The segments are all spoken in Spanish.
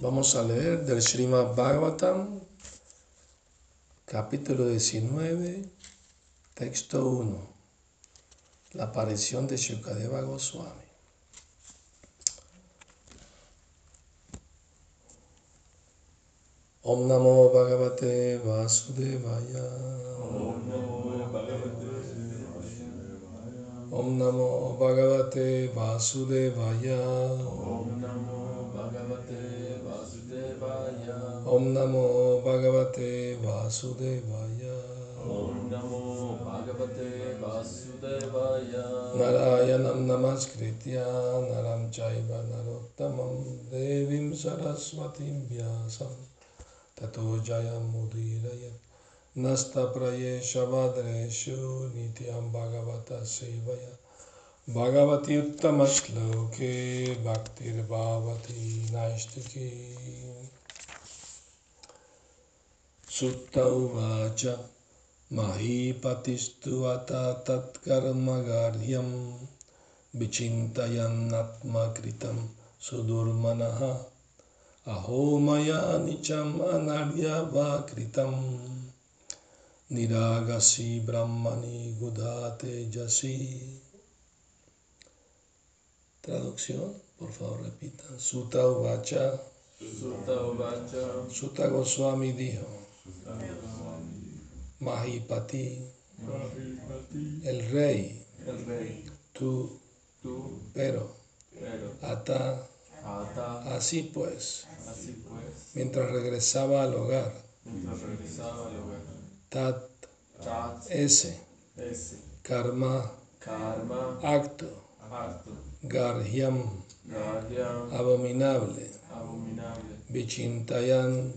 Vamos a leer del Srimad Bhagavatam, capítulo 19, texto 1, la aparición de Shukadeva Goswami. Om Namo Bhagavate Vasudevaya. Om Namo Bhagavate Vasudevaya. Om Namo Bhagavate Vasudevaya. Om Namo Bhagavate ओम नमो भगवते वासुदेवाय। नमो भगवते वासुदेवाय। नारायणं नमस्कृत्य नरं चैव नरोत्तमं देवीं सरस्वतीं व्यासं। ततो जयमुदीरयत् नस्तप्रयेशवद्रेषु नित्यं भगवतः सेवया। भगवति उत्तमश्लोके भक्तिर्भावति नैष्टिकी Bhagavati Uttamasloke Bhaktir Bhavati Naistiki Sutta Uvacha Mahipatistu Ata Tatkarmagaryam Vichintayan Atmakritam Sudurmanaha Aho Maya Nicham Anarya Vakritam Niragasi Brahmani Gudate Yasi Traducción, por favor repitan. Sutta Uvacha. Sutta Uvacha. Sutta Goswami dijo. Mahipati, Mahipati. el rey, El rey. tú, Tú. pero, Pero. ata, Ata. así pues, Así pues. mientras regresaba al hogar, Mientras regresaba al hogar. tat, Tat. ese, Ese. karma, Karma. acto, Acto. garhyam, abominable, Abominable. vichintayan.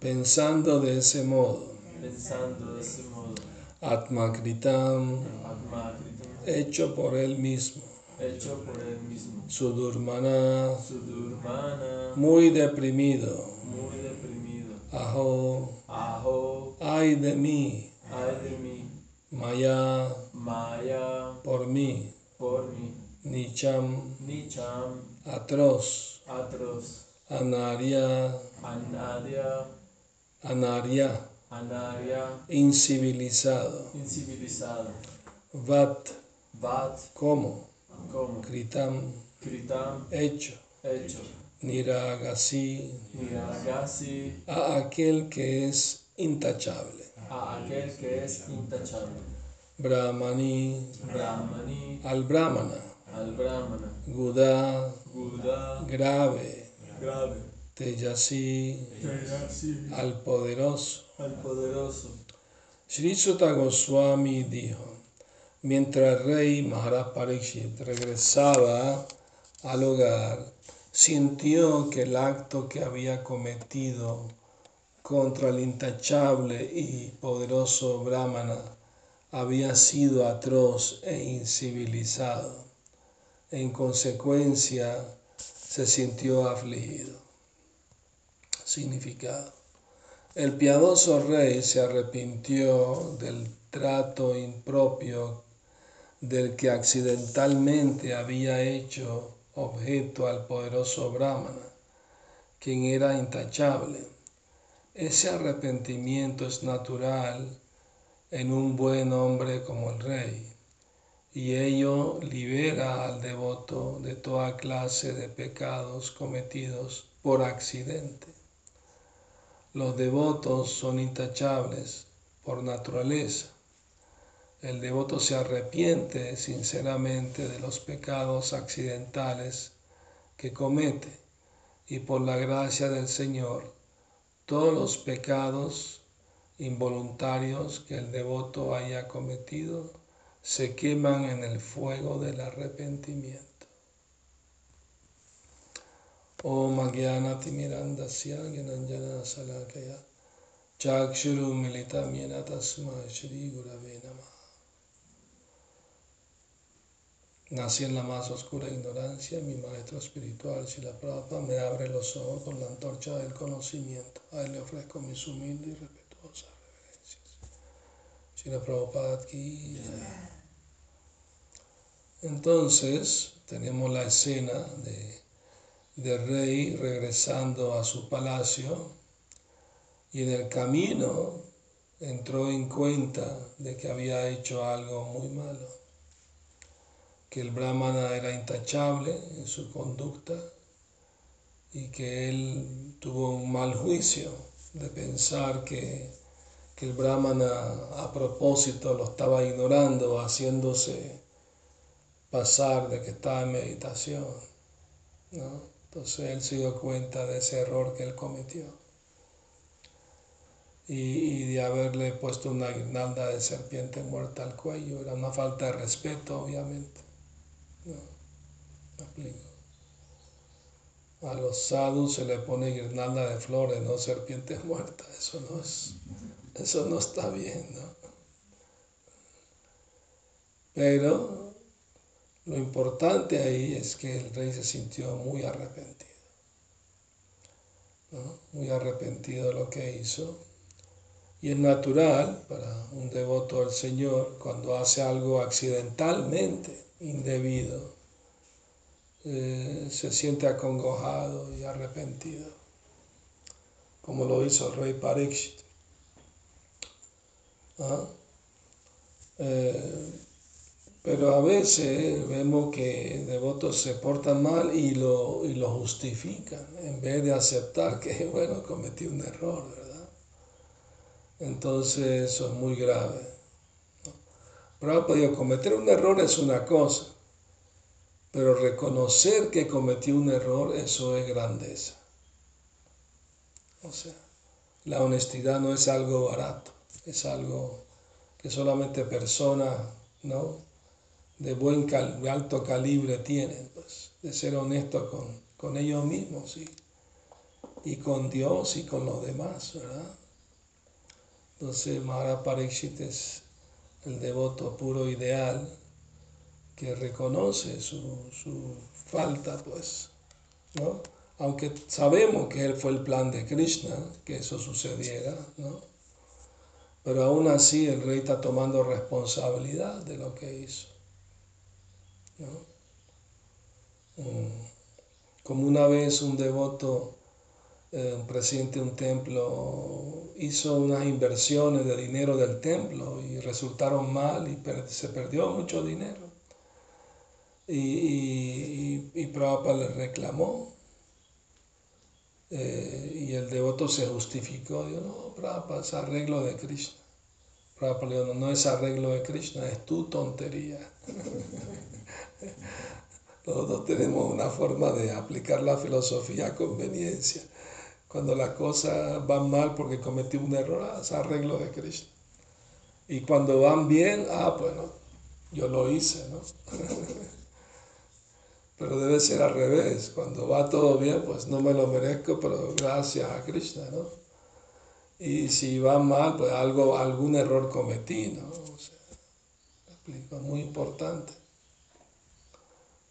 Pensando de ese modo, Pensando de ese modo. atmakritam, Atmakritam. hecho por él mismo, Hecho por él mismo. sudurmana, Sudurmana. muy deprimido, Muy deprimido. ajo, Ajo. ay de mí, Ay de mí. maya, Maya. por mí, Por mí. nicham, Nicham. atroz, Atros. anaria, Anadia. anaria, Anaria. incivilizado, Incivilizado. vat, Vat. como, Como. kritam, Kritam. hecho, Hecho. niragasi, Niragasi. a aquel que es intachable, A aquel que es intachable. brahmani, Brahmani. al brahmana, Al Brahmana. guda, Buda. grave, Grave. Tejasi, Tejasi. al poderoso. Al poderoso. Sri Sutta Goswami dijo, mientras el rey Maharaj Pariksit regresaba al hogar, sintió que el acto que había cometido contra el intachable y poderoso Brahmana había sido atroz e incivilizado. En consecuencia, se sintió afligido. El piadoso rey se arrepintió del trato impropio del que accidentalmente había hecho objeto al poderoso Brahmana, quien era intachable. Ese arrepentimiento es natural en un buen hombre como el rey, y ello libera al devoto de toda clase de pecados cometidos por accidente. Los devotos son intachables por naturaleza. El devoto se arrepiente sinceramente de los pecados accidentales que comete y por la gracia del Señor todos los pecados involuntarios que el devoto haya cometido se queman en el fuego del arrepentimiento. Salakaya Chakshuru Militam Yena Tasma Shri Gurave Namah Nací en la más oscura ignorancia, mi maestro espiritual, Shila Prabhupada, me abre los ojos con la antorcha del conocimiento. A él le ofrezco mis humildes y respetuosas reverencias. Shila Prabhupada aquí. Entonces, tenemos la escena de del rey regresando a su palacio y en el camino entró en cuenta de que había hecho algo muy malo, que el brahmana era intachable en su conducta y que él tuvo un mal juicio de pensar que, que el brahmana a propósito lo estaba ignorando, haciéndose pasar de que estaba en meditación. ¿no? Entonces él se dio cuenta de ese error que él cometió y, de haberle puesto una guirnalda de serpiente muerta al cuello. Era una falta de respeto, obviamente. No, A los sadhus se le pone guirnalda de flores, no serpiente muerta. Eso no es, eso no está bien, ¿no? Pero lo importante ahí es que el rey se sintió muy arrepentido, muy arrepentido de lo que hizo y es natural para un devoto del Señor cuando hace algo accidentalmente indebido, eh, se siente acongojado y arrepentido, como lo hizo el rey Parikshit. ¿Ah? Pero a veces vemos que devotos se portan mal y lo, y lo justifican en vez de aceptar que, bueno, cometí un error entonces eso es muy grave. ¿no? podido cometer un error es una cosa, pero reconocer que cometió un error, eso es grandeza. O sea, la honestidad no es algo barato, es algo que solamente personas ¿no? De buen de alto calibre tienen, pues, de ser honestos con, con ellos mismos y con Dios y con los demás, ¿verdad? Entonces Maharaj Parikshit es el devoto puro ideal que reconoce su, falta, pues, ¿no? Aunque sabemos que él fue el plan de Krishna, que eso sucediera, ¿no? Pero aún así el rey está tomando responsabilidad de lo que hizo, Mm. Como una vez un devoto eh, un presidente de un templo hizo unas inversiones de dinero del templo y resultaron mal y se perdió mucho dinero. Y, y, y, Prabhupada le reclamó eh, y el devoto se justificó. Dijo, no, Prabhupada, es arreglo de Krishna. Prabhupada le dijo, no, no es arreglo de Krishna, es tu tontería. Nosotros tenemos una forma de aplicar la filosofía a conveniencia. Cuando las cosas van mal porque cometí un error, ah, es arreglo de Cristo. Y cuando van bien, ah, bueno, yo lo hice, ¿no? pero debe ser al revés. Cuando va todo bien, pues no me lo merezco, pero gracias a Krishna, ¿no? Y si va mal, pues algo, algún error cometí, ¿no? O sea, muy importante.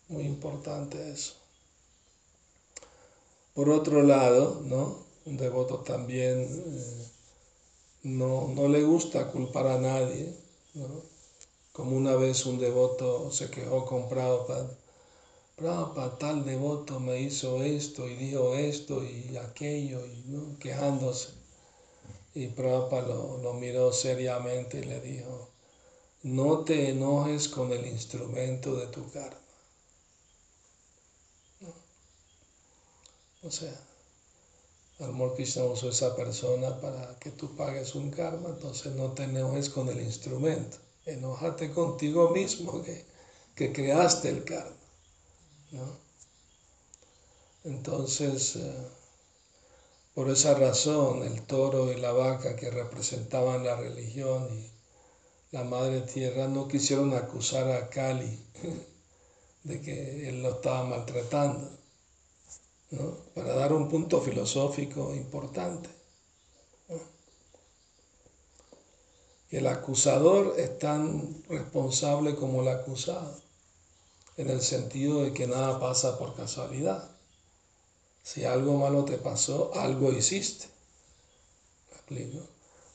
Muy importante eso. Por otro lado, ¿no? un devoto también eh, no, le gusta culpar a nadie, como una vez un devoto se quejó con Prabhupada, Prabhupada, tal devoto me hizo esto y dijo esto y aquello, y ¿no? quejándose. Y Prabhupada lo, lo miró seriamente y le dijo, no te enojes con el instrumento de tu karma. O sea, Amor Krishna usó esa persona para que tú pagues un karma, entonces no te enojes con el instrumento, enójate contigo mismo que, que creaste el karma. Entonces, eh, por esa razón, el toro y la vaca que representaban la religión y la madre tierra no quisieron acusar a Kali de que él lo estaba maltratando para dar un punto filosófico importante. El acusador es tan responsable como el acusado, en el sentido de que nada pasa por casualidad. Si algo malo te pasó, algo hiciste.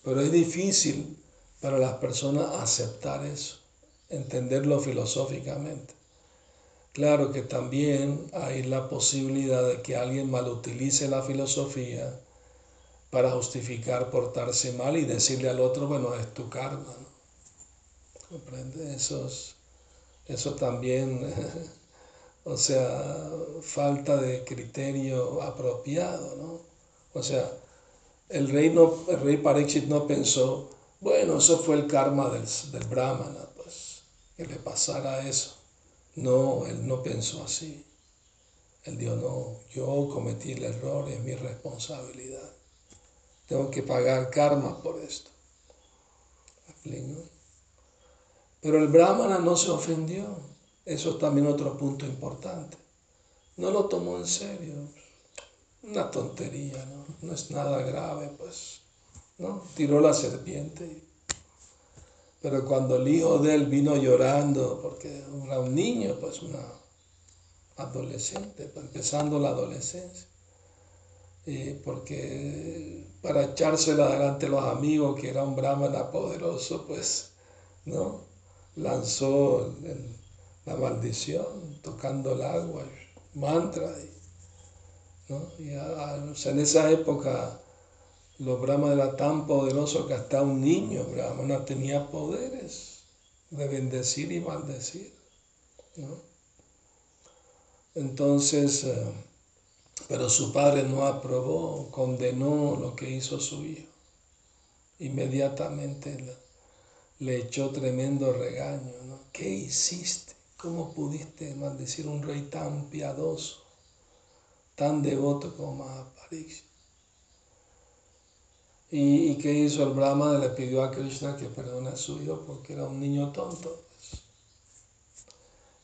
Pero es difícil para las personas aceptar eso, entenderlo filosóficamente. Claro que también hay la posibilidad de que alguien malutilice la filosofía para justificar portarse mal y decirle al otro, bueno, es tu karma. ¿Comprende? Eso, eso también, o sea, falta de criterio apropiado, ¿no? O sea, el rey, no, el rey no pensó, bueno, eso fue el karma del, del brahmana, pues, que le pasara eso. No, él no pensó así. Él dijo, no, yo cometí el error, es mi responsabilidad. Tengo que pagar karma por esto. Pero el brahmana no se ofendió. Eso es también otro punto importante. No lo tomó en serio. Una tontería, ¿no? No es nada grave, pues. ¿No? Tiró la serpiente. Pero cuando el hijo de él vino llorando, porque era un niño, pues una adolescente, pues, empezando la adolescencia, y porque para echársela delante de los amigos, que era un brahmana poderoso, pues, ¿no? Lanzó la maldición, tocando el agua, mantra, ¿no? Y en esa época los brahmanas eran tan poderosos que hasta un niño brahmana tenía poderes de bendecir y maldecir, ¿no? Entonces, eh, pero su padre no aprobó, condenó lo que hizo su hijo. Inmediatamente le, echó tremendo regaño. ¿no? ¿Qué hiciste? ¿Cómo pudiste maldecir a un rey tan piadoso, tan devoto como Mahaparikshit? ¿Y, ¿Y qué hizo el Brahma? Le pidió a Krishna que perdone a su hijo porque era un niño tonto.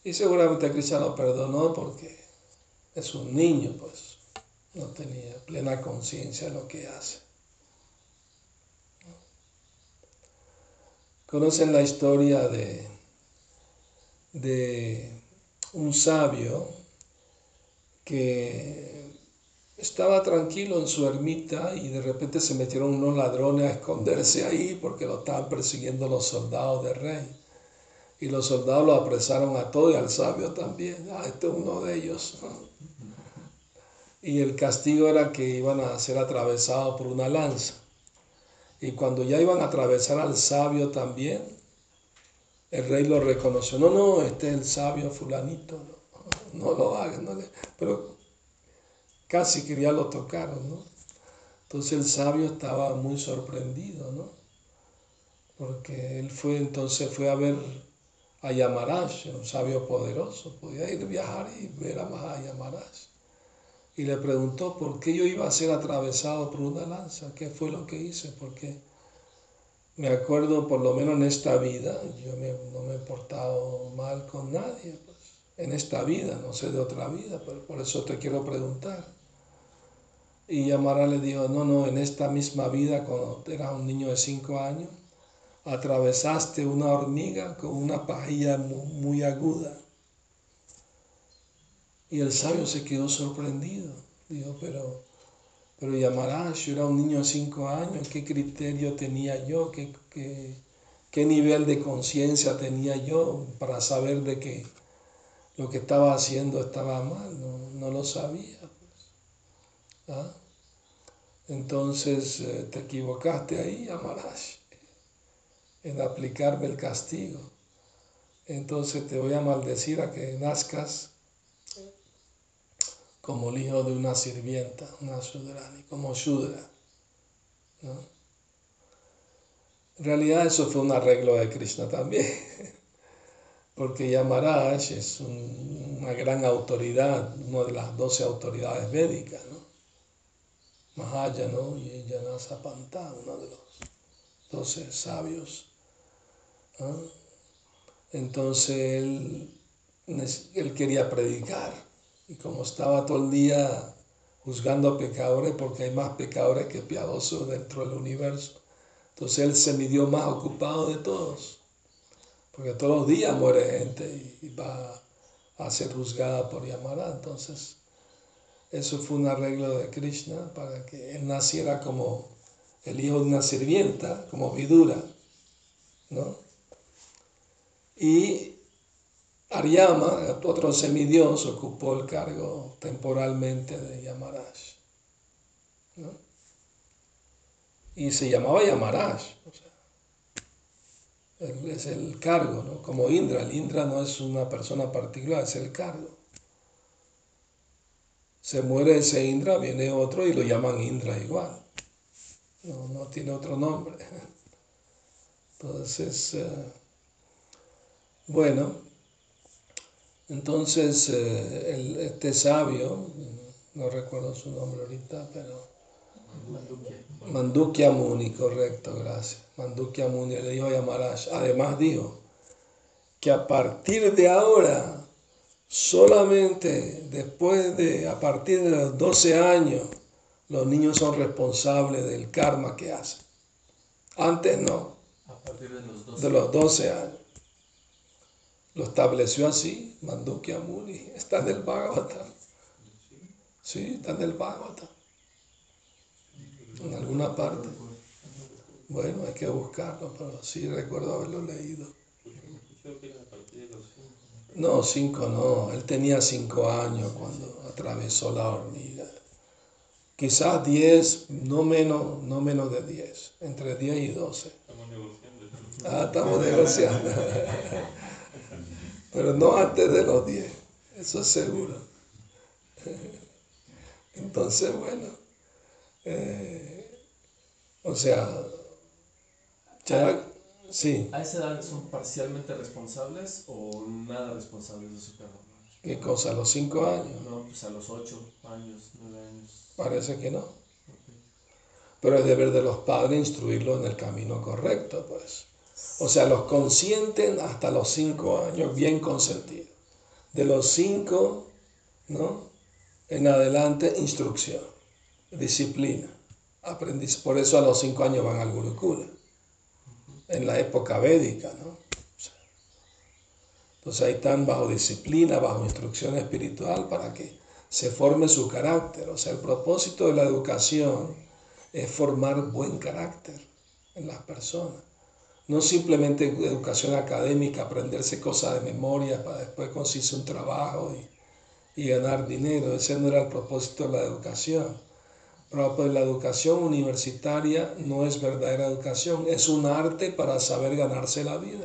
Y seguramente Krishna lo perdonó porque es un niño, pues no tenía plena conciencia de lo que hace. Conocen la historia de, de un sabio que estaba tranquilo en su ermita y de repente se metieron unos ladrones a esconderse ahí porque lo estaban persiguiendo los soldados del rey. Y los soldados lo apresaron a todo y al sabio también. Ah, este es uno de ellos y el castigo era que iban a ser atravesados por una lanza. Y cuando ya iban a atravesar al sabio también, el rey lo reconoció. No, no, este es el sabio fulanito, no, no lo hagan. No Pero casi quería lo tocar, ¿no? Entonces el sabio estaba muy sorprendido, ¿no? Porque él fue, entonces fue a ver a Yamaraj, un sabio poderoso. Podía ir a viajar y ver a Yamaraj y le preguntó por qué yo iba a ser atravesado por una lanza, qué fue lo que hice, porque me acuerdo, por lo menos en esta vida, yo no me he portado mal con nadie, pues, en esta vida, no sé de otra vida, pero por eso te quiero preguntar. Y Amara le dijo, no, no, en esta misma vida, cuando eras un niño de cinco años, atravesaste una hormiga con una pajilla muy aguda y el sabio se quedó sorprendido. Dijo, pero, pero yo era un niño de cinco años, ¿qué criterio tenía yo? ¿Qué, qué, nivel de conciencia tenía yo para saber de que lo que estaba haciendo estaba mal? No, lo sabía. ¿Ah? Entonces eh, te equivocaste ahí, Yamaraj, en aplicarme el castigo. Entonces te voy a maldecir a que nazcas como el hijo de una sirvienta, una sudrani, como Shudra. En realidad eso fue un arreglo de Krishna también, porque Yamaraj es una gran autoridad, una de las doce autoridades védicas, ¿no? Mahayana y Yanasapanta, uno de los doce sabios. Entonces él, él quería predicar y como estaba todo el día juzgando a pecadores, porque hay más pecadores que piadosos dentro del universo, entonces él se midió más ocupado de todos. Porque todos los días muere gente y va a ser juzgada por Yamara. Entonces, eso fue un arreglo de Krishna para que él naciera como el hijo de una sirvienta, como Vidura. ¿no? Y Aryama, otro semidios, ocupó el cargo temporalmente de Yamaraj. ¿no? Y se llamaba Yamaraj. O es el cargo, ¿no? Como Indra. El Indra no es una persona particular, es el cargo. Se muere ese Indra, viene otro y lo llaman Indra igual. No, no tiene otro nombre. Entonces, eh, bueno, entonces, eh, el, este sabio, no recuerdo su nombre ahorita, pero... Mandukya. Muni, correcto, gracias. Mandukya Muni le dijo a Yamaraj. Además dijo que a partir de ahora, solamente después de, a partir de los 12 años, los niños son responsables del karma que hacen. Antes no. A partir de los 12, de los 12 años. Lo estableció así, Mandukya Muni, está en el Bhagavatam. Sí, está en el Bhagavatam. En alguna parte. Bueno, hay que buscarlo, pero sí recuerdo haberlo leído. No, cinco no. Él tenía cinco años cuando atravesó la hormiga. Quizás diez, no menos, no menos de diez. Entre diez y doce. Ah, estamos negociando. pero no antes de los 10, eso es seguro. Entonces, bueno, eh, o sea, ya, sí. ¿A esa edad son parcialmente responsables o nada responsables de su carro? ¿Qué cosa? ¿A los 5 años? No, pues a los 8 años, 9 años. Parece que no. Pero es deber de los padres instruirlos en el camino correcto, pues. O sea, los consienten hasta los cinco años, bien consentidos. De los cinco, ¿no? En adelante, instrucción, disciplina, aprendiz. Por eso a los cinco años van al Gurukula, en la época védica, ¿no? Entonces ahí están bajo disciplina, bajo instrucción espiritual para que se forme su carácter. O sea, el propósito de la educación es formar buen carácter en las personas no simplemente educación académica, aprenderse cosas de memoria para después conseguirse un trabajo y, y, ganar dinero. Ese no era el propósito de la educación. Pues la educación universitaria no es verdadera educación, es un arte para saber ganarse la vida,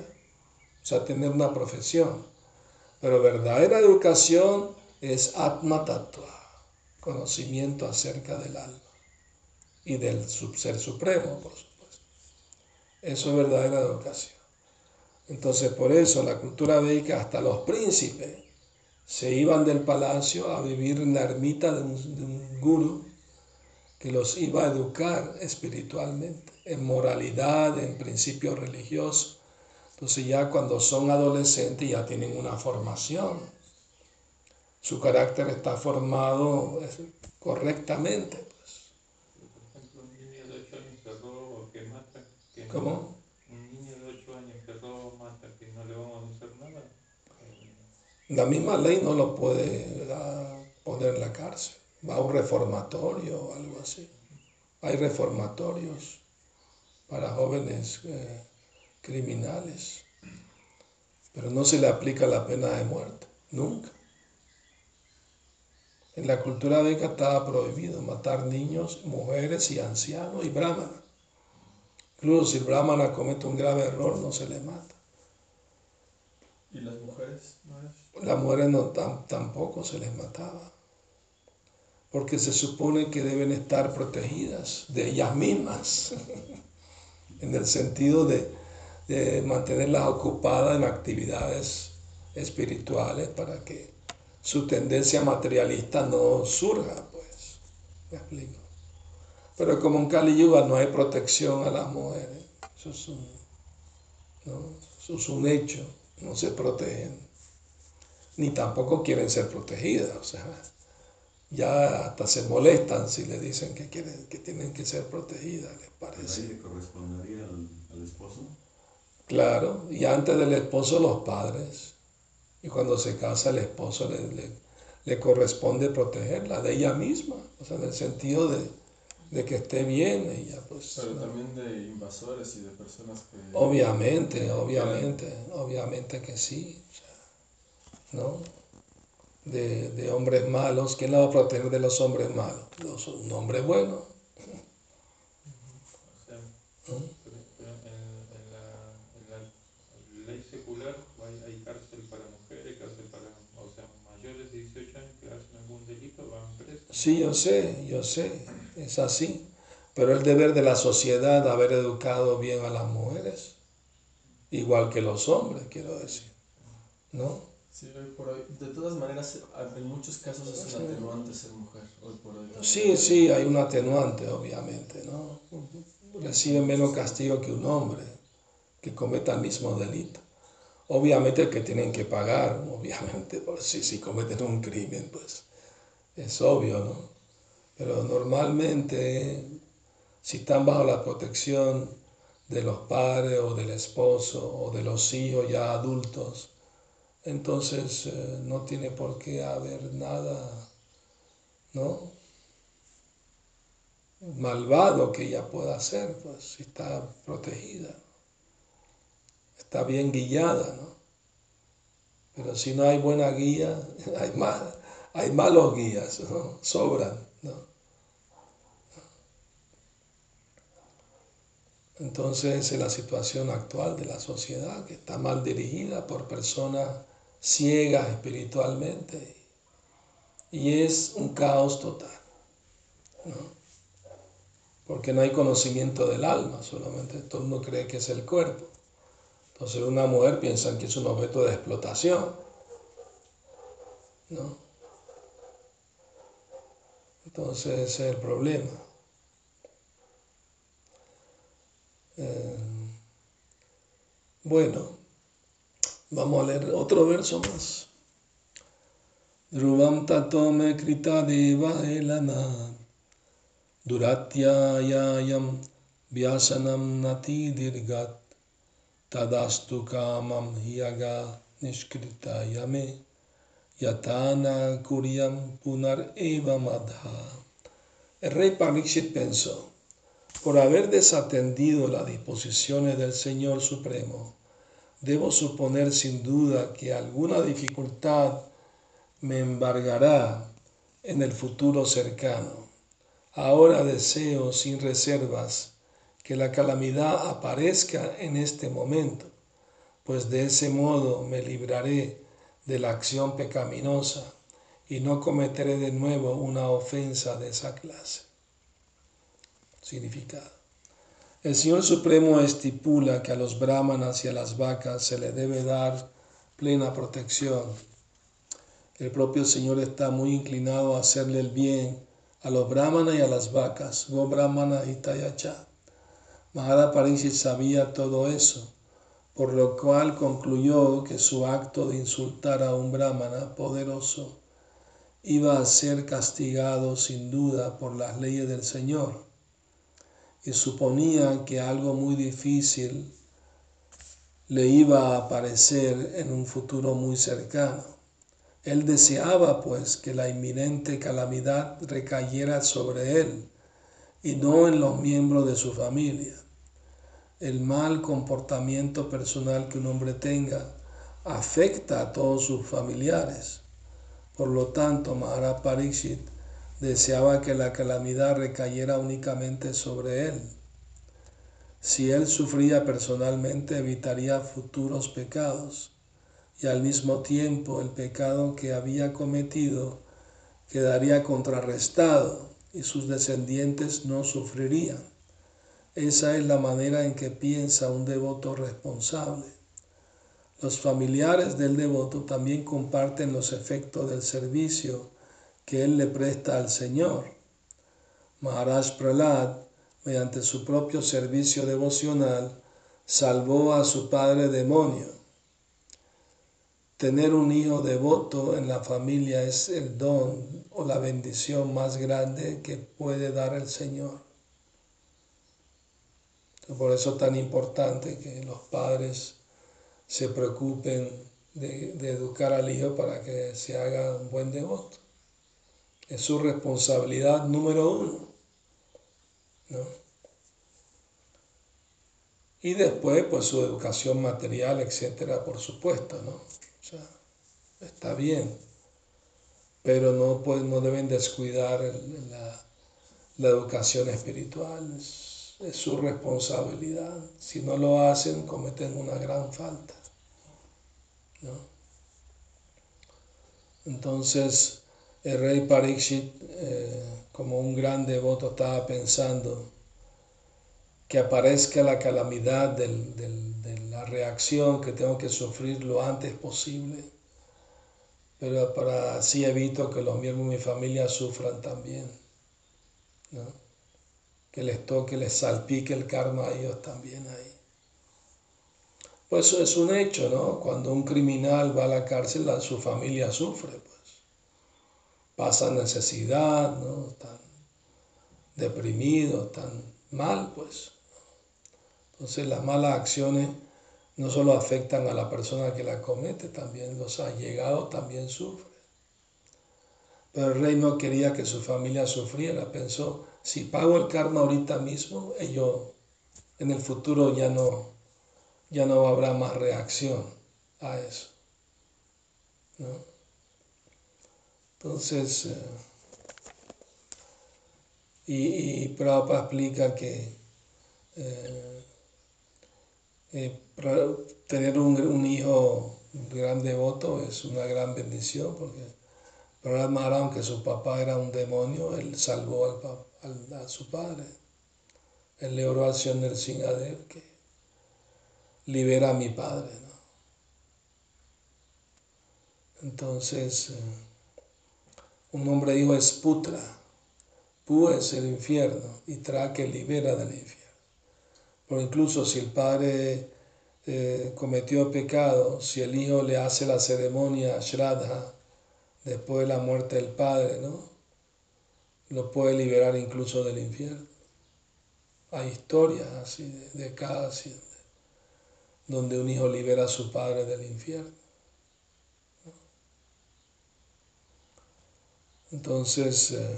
o sea, tener una profesión. Pero verdadera educación es Atma Tattva, conocimiento acerca del alma y del ser supremo, por supuesto. Eso es verdadera educación. Entonces, por eso la cultura védica, hasta los príncipes se iban del palacio a vivir en la ermita de un, guru que los iba a educar espiritualmente, en moralidad, en principios religiosos. Entonces ya cuando son adolescentes ya tienen una formación. Su carácter está formado correctamente. ¿Cómo? Un niño de 8 años que roba mata, que no le vamos a hacer nada. La misma ley no lo puede poner en la cárcel. Va a un reformatorio o algo así. Hay reformatorios para jóvenes eh, criminales, pero no se le aplica la pena de muerte, nunca. En la cultura védica estaba prohibido matar niños, mujeres y ancianos y brahmanas. Incluso si el brahmana comete un grave error, no se le mata. ¿Y las mujeres? Las mujeres no, tampoco se les mataba. Porque se supone que deben estar protegidas de ellas mismas. en el sentido de, de mantenerlas ocupadas en actividades espirituales para que su tendencia materialista no surja, pues. ¿Me explico? Pero como en Kali Yuga no hay protección a las mujeres, eso es un, eso es un hecho, no se protegen, ni tampoco quieren ser protegidas, o sea, ya hasta se molestan si le dicen que, quieren, que tienen que ser protegidas, les parece. le correspondería al, esposo? Claro, y antes del esposo los padres, y cuando se casa el esposo le, le corresponde protegerla de ella misma, o sea, en el sentido de de que esté bien ella pues pero también de invasores y de personas que obviamente obviamente obviamente que sí ¿no? De, de hombres malos. ¿Quién la va a proteger de los hombres malos? Los- un hombre bueno. Pero en, en la, en la ley secular hay, hay cárcel para mujeres, cárcel para, o sea, mayores de 18 años que hacen algún delito van presos. Sí, yo sé, yo sé, es así. Pero el deber de la sociedad haber educado bien a las mujeres, igual que los hombres, quiero decir. ¿No? Sí, por hoy. De todas maneras, en muchos casos es un atenuante ser mujer. Hoy por. Sí, sí, hay un atenuante, obviamente, ¿no? Reciben menos castigo que un hombre que cometa el mismo delito. Obviamente que tienen que pagar, obviamente, por si, si cometen un crimen, pues es obvio, ¿no? Pero normalmente, si están bajo la protección de los padres o del esposo o de los hijos ya adultos, entonces eh, no tiene por qué haber nada, ¿no? malvado que ella pueda hacer, pues si está protegida, está bien guiada, ¿no? Pero si no hay buena guía, hay, mal, hay malos guías, ¿no? Sobran, ¿no? Entonces es la situación actual de la sociedad que está mal dirigida por personas ciegas espiritualmente y es un caos total, ¿no? porque no hay conocimiento del alma, solamente todo el mundo cree que es el cuerpo. Entonces una mujer piensa que es un objeto de explotación, ¿no? Entonces ese es el problema. Eh, bueno, vamos a leer otro verso más. Dhruvam tato me krita deva elana Duratyayayam vyasanam nati dirgat tadastu kamam hiyaga nishkritayame yatana kuryam punar eva madha. El rey Parikshit pensó, por haber desatendido las disposiciones del Señor Supremo, debo suponer sin duda que alguna dificultad me embargará en el futuro cercano. Ahora deseo sin reservas que la calamidad aparezca en este momento, pues de ese modo me libraré de la acción pecaminosa y no cometeré de nuevo una ofensa de esa clase. Significado. El Señor Supremo estipula que a los brahmanas y a las vacas se le debe dar plena protección. El propio Señor está muy inclinado a hacerle el bien a los brahmanas y a las vacas, Go Brahmana y Tayacha. Maharaj Pariksit sabía todo eso, por lo cual concluyó que su acto de insultar a un brahmana poderoso iba a ser castigado sin duda por las leyes del Señor, y suponía que algo muy difícil le iba a aparecer en un futuro muy cercano. Él deseaba, pues, que la inminente calamidad recayera sobre él y no en los miembros de su familia. El mal comportamiento personal que un hombre tenga afecta a todos sus familiares. Por lo tanto, Maharaj Pariksit deseaba que la calamidad recayera únicamente sobre él. Si él sufría personalmente, evitaría futuros pecados y al mismo tiempo el pecado que había cometido quedaría contrarrestado y sus descendientes no sufrirían. Esa es la manera en que piensa un devoto responsable. Los familiares del devoto también comparten los efectos del servicio que él le presta al Señor. Maharaj Prahlad, mediante su propio servicio devocional, salvó a su padre demonio. Tener un hijo devoto en la familia es el don o la bendición más grande que puede dar el Señor. Por eso es tan importante que los padres se preocupen de, educar al hijo para que se haga un buen devoto. Es su responsabilidad número uno. ¿no? Y después, pues su educación material, etcétera, por supuesto, ¿no? O sea, está bien, pero no, pues, no deben descuidar la, la educación espiritual, es, es, su responsabilidad. Si no lo hacen, cometen una gran falta. ¿no? Entonces, el rey Parikshit, eh, como un gran devoto, estaba pensando que aparezca la calamidad del, del, de la reacción que tengo que sufrir lo antes posible, pero para así evito que los miembros de mi familia sufran también, ¿no? que les toque, les salpique el karma a ellos también ahí. Pues eso es un hecho, ¿no? Cuando un criminal va a la cárcel, su familia sufre, pues. Pasa necesidad, ¿no? Están deprimidos, están mal, pues. Entonces las malas acciones no solo afectan a la persona que la comete, también los allegados también sufren. Pero el rey no quería que su familia sufriera, pensó, si pago el karma ahorita mismo, ellos en el futuro ya no, ya no habrá más reacción a eso. Entonces, eh, y, y Prabhupada explica que eh, eh, tener un, un, hijo gran devoto es una gran bendición porque Prahlad aunque su papá era un demonio, él salvó al, al, a su padre. Él le oró al Señor Singadev que libera a mi padre. Entonces, un hombre dijo es putra, pu es el infierno y tra que libera del infierno. Pero incluso si el padre eh, cometió pecado, si el hijo le hace la ceremonia Shraddha después de la muerte del padre, ¿no? Lo puede liberar incluso del infierno. Hay historias así de, de casos donde un hijo libera a su padre del infierno. Entonces, eh,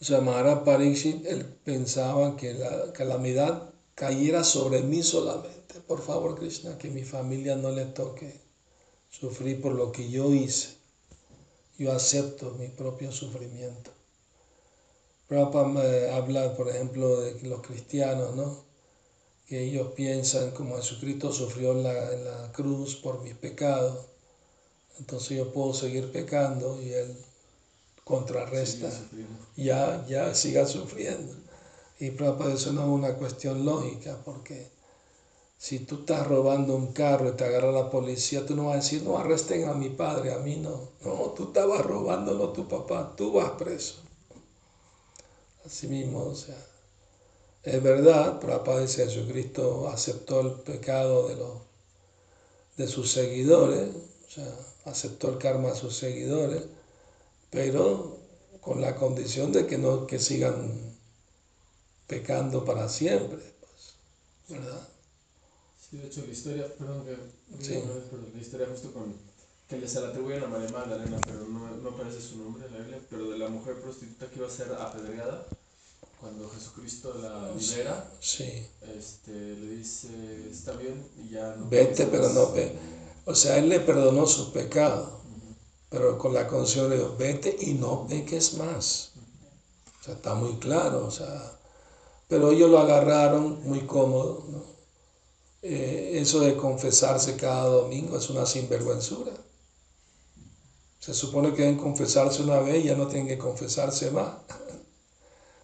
O sea, Maharaj él pensaba que la calamidad cayera sobre mí solamente. Por favor, Krishna, que mi familia no le toque sufrir por lo que yo hice. Yo acepto mi propio sufrimiento. Prabhupada habla, por ejemplo, de los cristianos, ¿no? Que ellos piensan como Jesucristo sufrió en la, en la cruz por mis pecados. Entonces yo puedo seguir pecando y él contrarresta, ya, ya siga sufriendo. Y para eso no es una cuestión lógica, porque si tú estás robando un carro y te agarra la policía, tú no vas a decir, no arresten a mi padre, a mí no. No, tú estabas robándolo a tu papá, tú vas preso. Así mismo, o sea, es verdad, Prabhupada dice Jesucristo aceptó el pecado de, los, de sus seguidores, o sea, aceptó el karma de sus seguidores, pero con la condición de que no que sigan pecando para siempre, pues, ¿verdad? Sí, de hecho la historia, perdón que sí. pero la historia justo con que se la atribuyen a María Magdalena, pero no, no aparece su nombre en la Biblia, pero de la mujer prostituta que iba a ser apedreada, cuando Jesucristo la libera, sí. este, le dice, está bien, y ya no... Vete, pero no ve. O sea, él le perdonó su pecado pero con la conciencia de Dios, vete y no peques más. O sea, está muy claro, o sea, pero ellos lo agarraron muy cómodo, ¿no? Eh, eso de confesarse cada domingo es una sinvergüenzura. Se supone que deben confesarse una vez y ya no tienen que confesarse más.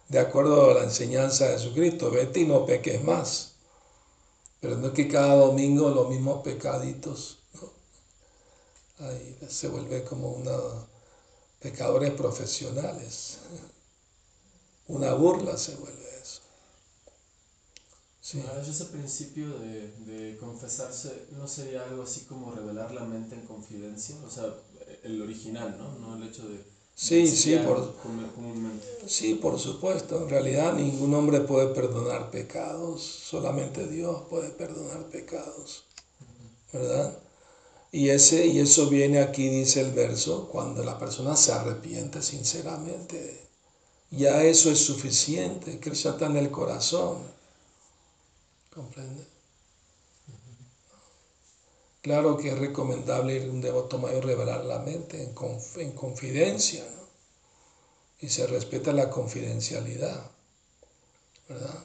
De acuerdo a la enseñanza de Jesucristo, vete y no peques más. Pero no es que cada domingo los mismos pecaditos ahí se vuelve como una pecadores profesionales. Una burla se vuelve eso. Sí. ese principio de, de, confesarse no sería algo así como revelar la mente en confidencia, o sea, el original, ¿no? No el hecho de... Sí, sí, por, sí, por supuesto. En realidad ningún hombre puede perdonar pecados, solamente Dios puede perdonar pecados, ¿verdad? Y, ese, y eso viene aquí, dice el verso, cuando la persona se arrepiente sinceramente. Ya eso es suficiente, Krishna está en el corazón. ¿Comprende? Claro que es recomendable ir a un devoto mayor revelar la mente en, en confidencia, ¿no? Y se respeta la confidencialidad, ¿verdad?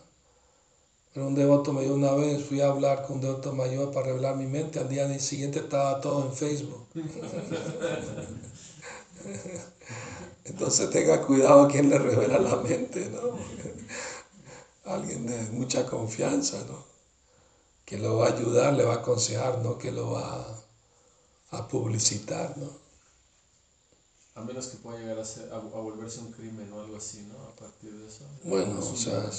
Pero un devoto mayor una vez fui a hablar con un devoto mayor para revelar mi mente, al día siguiente estaba todo en Facebook. Entonces tenga cuidado a quien le revela la mente, ¿no? Alguien de mucha confianza, ¿no? Que lo va a ayudar, le va a aconsejar, no que lo va a, a publicitar, ¿no? A menos que pueda llegar a, ser, a, a volverse un crimen o algo así, ¿no? A partir de eso. Bueno, o sea,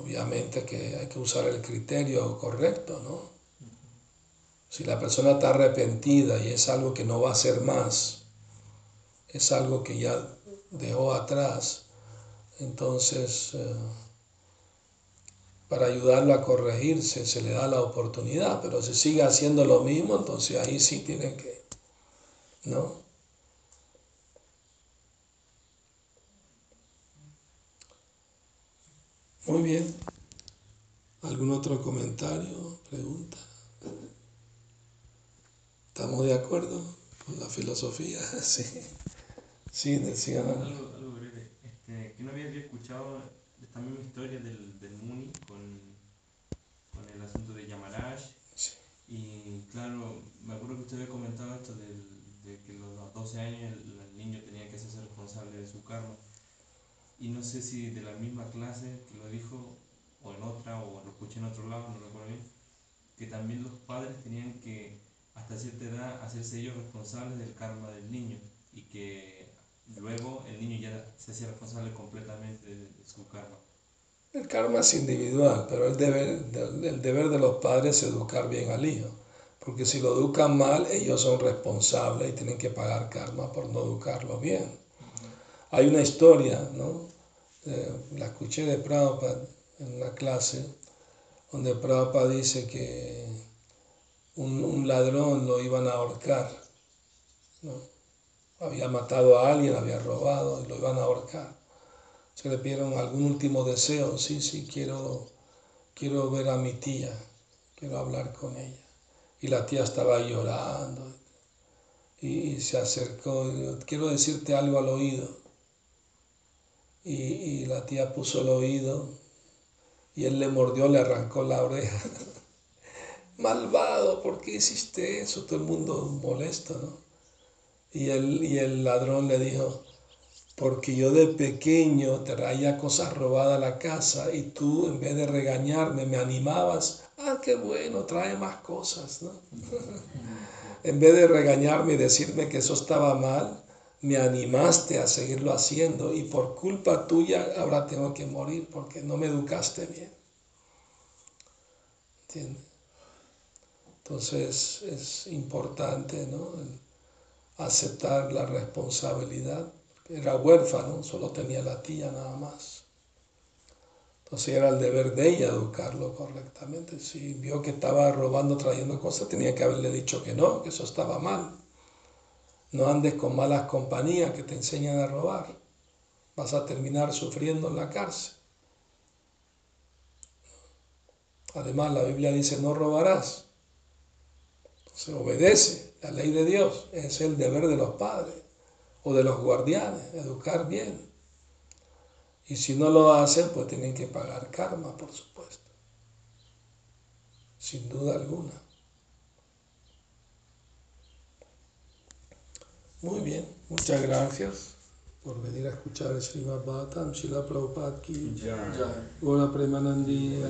obviamente que hay que usar el criterio correcto, ¿no? Si la persona está arrepentida y es algo que no va a hacer más, es algo que ya dejó atrás, entonces eh, para ayudarlo a corregirse se le da la oportunidad, pero si sigue haciendo lo mismo, entonces ahí sí tiene que, ¿no? Muy bien. ¿Algún otro comentario, pregunta? ¿Estamos de acuerdo con la filosofía? Sí. Sí, decían. Algo, algo breve. Este, que no había escuchado esta misma historia del, del Muni con, con el asunto de Yamaraj. Sí. Y claro, me acuerdo que usted había comentado esto del, de que los- a los 12 años el, el niño tenía que hacerse responsable de su karma. Y no sé si de la misma clase que lo dijo, o en otra, o lo escuché en otro lado, no recuerdo bien, que también los padres tenían que, hasta cierta edad, hacerse ellos responsables del karma del niño. Y que luego el niño ya se hacía responsable completamente de, de su karma. El karma es individual, pero el deber, el deber de los padres es educar bien al hijo. Porque si lo educan mal, ellos son responsables y tienen que pagar karma por no educarlo bien. Hay una historia, ¿no? Eh, la escuché de Prabhupada en una clase, donde Prabhupada dice que un, un ladrón lo iban a ahorcar, ¿no? Había matado a alguien, había robado y lo iban a ahorcar. Se le pidieron algún último deseo, sí, sí, quiero, quiero ver a mi tía, quiero hablar con ella. Y la tía estaba llorando y, se acercó, y quiero decirte algo al oído. Y, y la tía puso el oído y él le mordió, le arrancó la oreja. Malvado, ¿por qué hiciste eso? Todo el mundo molesto, ¿no? Y el, y el ladrón le dijo, porque yo de pequeño traía cosas robadas a la casa y tú en vez de regañarme me animabas, ah, qué bueno, trae más cosas, ¿no? en vez de regañarme y decirme que eso estaba mal, me animaste a seguirlo haciendo y por culpa tuya ahora tengo que morir porque no me educaste bien. ¿Entiendes? Entonces es importante, ¿no? Aceptar la responsabilidad. Era huérfano, solo tenía la tía nada más. Entonces era el deber de ella educarlo correctamente. Si vio que estaba robando, trayendo cosas, tenía que haberle dicho que no, que eso estaba mal. No andes con malas compañías que te enseñan a robar. Vas a terminar sufriendo en la cárcel. Además, la Biblia dice, no robarás. Se obedece la ley de Dios. Es el deber de los padres o de los guardianes, educar bien. Y si no lo hacen, pues tienen que pagar karma, por supuesto. Sin duda alguna. Muy bien, muchas gracias por venir a escuchar el Srimad Bhattam, Shila Prabhupada ki. Gora Premanandi.